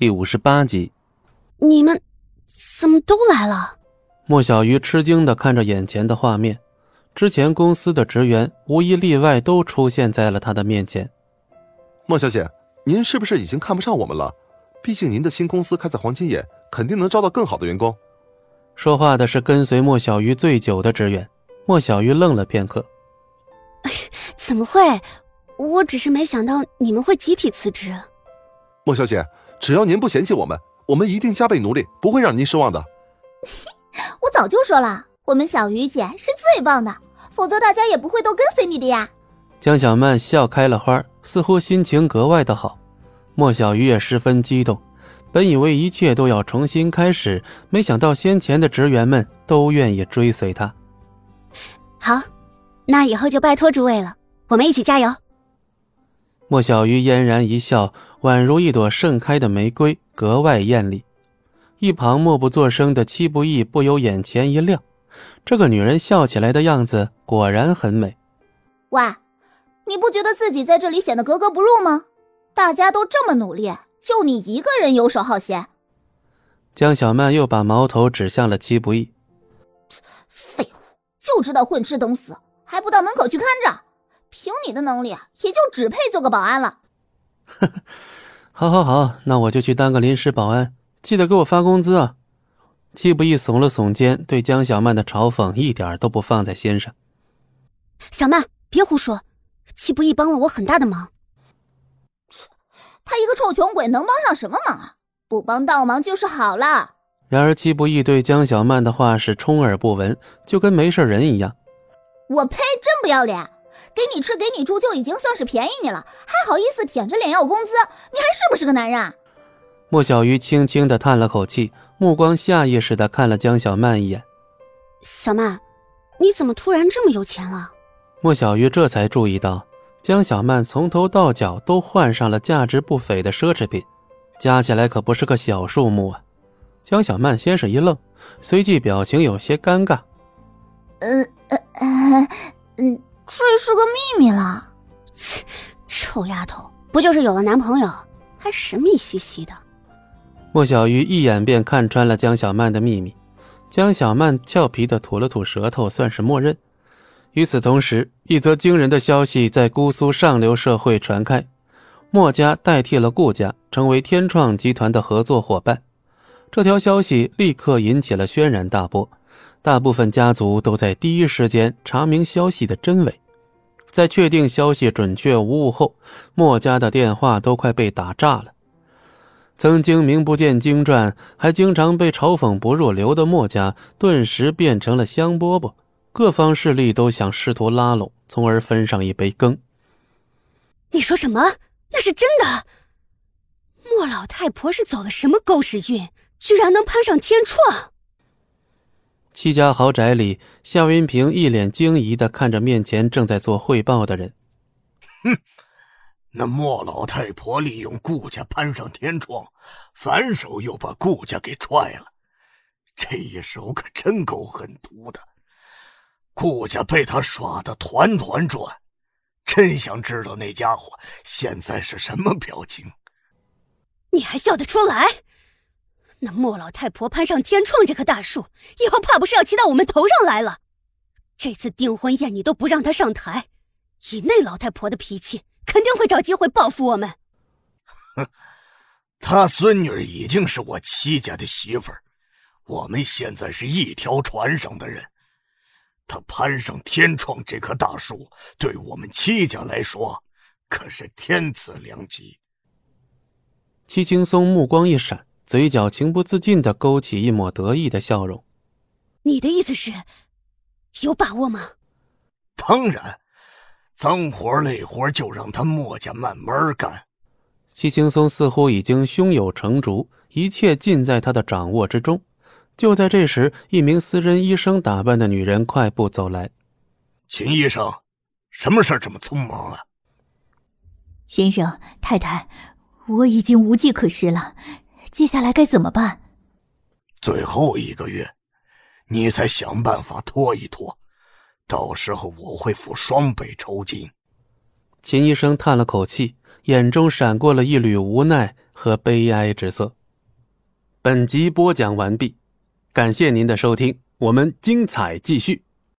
第五十八集。你们怎么都来了？莫小鱼吃惊的看着眼前的画面，之前公司的职员无一例外都出现在了他的面前。莫小姐，您是不是已经看不上我们了？毕竟您的新公司开在黄金眼，肯定能招到更好的员工。说话的是跟随莫小鱼最久的职员。莫小鱼愣了片刻，怎么会？我只是没想到你们会集体辞职。莫小姐，只要您不嫌弃我们，我们一定加倍努力，不会让您失望的。我早就说了，我们小鱼姐是最棒的，否则大家也不会都跟随你的呀。江小曼笑开了花，似乎心情格外的好。莫小鱼也十分激动，本以为一切都要重新开始，没想到先前的职员们都愿意追随他。好，那以后就拜托诸位了，我们一起加油。莫小鱼嫣然一笑，宛如一朵盛开的玫瑰，格外艳丽。一旁默不作声的戚不义不由眼前一亮，这个女人笑起来的样子果然很美。喂，你不觉得自己在这里显得格格不入吗？大家都这么努力，就你一个人游手好闲。江小曼又把矛头指向了戚不义。废物，就知道混吃等死，还不到门口去看着。凭你的能力，也就只配做个保安了。好，好，好，那我就去当个临时保安，记得给我发工资啊！季不易耸了耸肩，对江小曼的嘲讽一点都不放在心上。小曼，别胡说，季不易帮了我很大的忙。他一个臭穷鬼，能帮上什么忙啊？不帮倒忙就是好了。然而季不易对江小曼的话是充耳不闻，就跟没事人一样。我呸！真不要脸！给你吃，给你住，就已经算是便宜你了，还好意思舔着脸要工资？你还是不是个男人？莫小鱼轻轻的叹了口气，目光下意识的看了江小曼一眼。小曼，你怎么突然这么有钱了？莫小鱼这才注意到，江小曼从头到脚都换上了价值不菲的奢侈品，加起来可不是个小数目啊！江小曼先是一愣，随即表情有些尴尬。嗯呃呃嗯。这是个秘密了，切！臭丫头，不就是有了男朋友，还神秘兮兮的？莫小鱼一眼便看穿了江小曼的秘密，江小曼俏皮的吐了吐舌头，算是默认。与此同时，一则惊人的消息在姑苏上流社会传开：莫家代替了顾家，成为天创集团的合作伙伴。这条消息立刻引起了轩然大波。大部分家族都在第一时间查明消息的真伪，在确定消息准确无误后，莫家的电话都快被打炸了。曾经名不见经传，还经常被嘲讽不入流的莫家，顿时变成了香饽饽。各方势力都想试图拉拢，从而分上一杯羹。你说什么？那是真的？莫老太婆是走了什么狗屎运，居然能攀上天创？七家豪宅里，夏云平一脸惊疑的看着面前正在做汇报的人。哼，那莫老太婆利用顾家攀上天窗，反手又把顾家给踹了，这一手可真够狠毒的。顾家被他耍的团团转，真想知道那家伙现在是什么表情。你还笑得出来？那莫老太婆攀上天创这棵大树，以后怕不是要骑到我们头上来了。这次订婚宴你都不让她上台，以那老太婆的脾气，肯定会找机会报复我们。哼，她孙女已经是我戚家的媳妇儿，我们现在是一条船上的人。她攀上天创这棵大树，对我们戚家来说，可是天赐良机。戚青松目光一闪。嘴角情不自禁的勾起一抹得意的笑容。你的意思是，有把握吗？当然，脏活累活就让他墨家慢慢干。戚青松似乎已经胸有成竹，一切尽在他的掌握之中。就在这时，一名私人医生打扮的女人快步走来。秦医生，什么事这么匆忙啊？先生太太，我已经无计可施了。接下来该怎么办？最后一个月，你再想办法拖一拖，到时候我会付双倍酬金。秦医生叹了口气，眼中闪过了一缕无奈和悲哀之色。本集播讲完毕，感谢您的收听，我们精彩继续。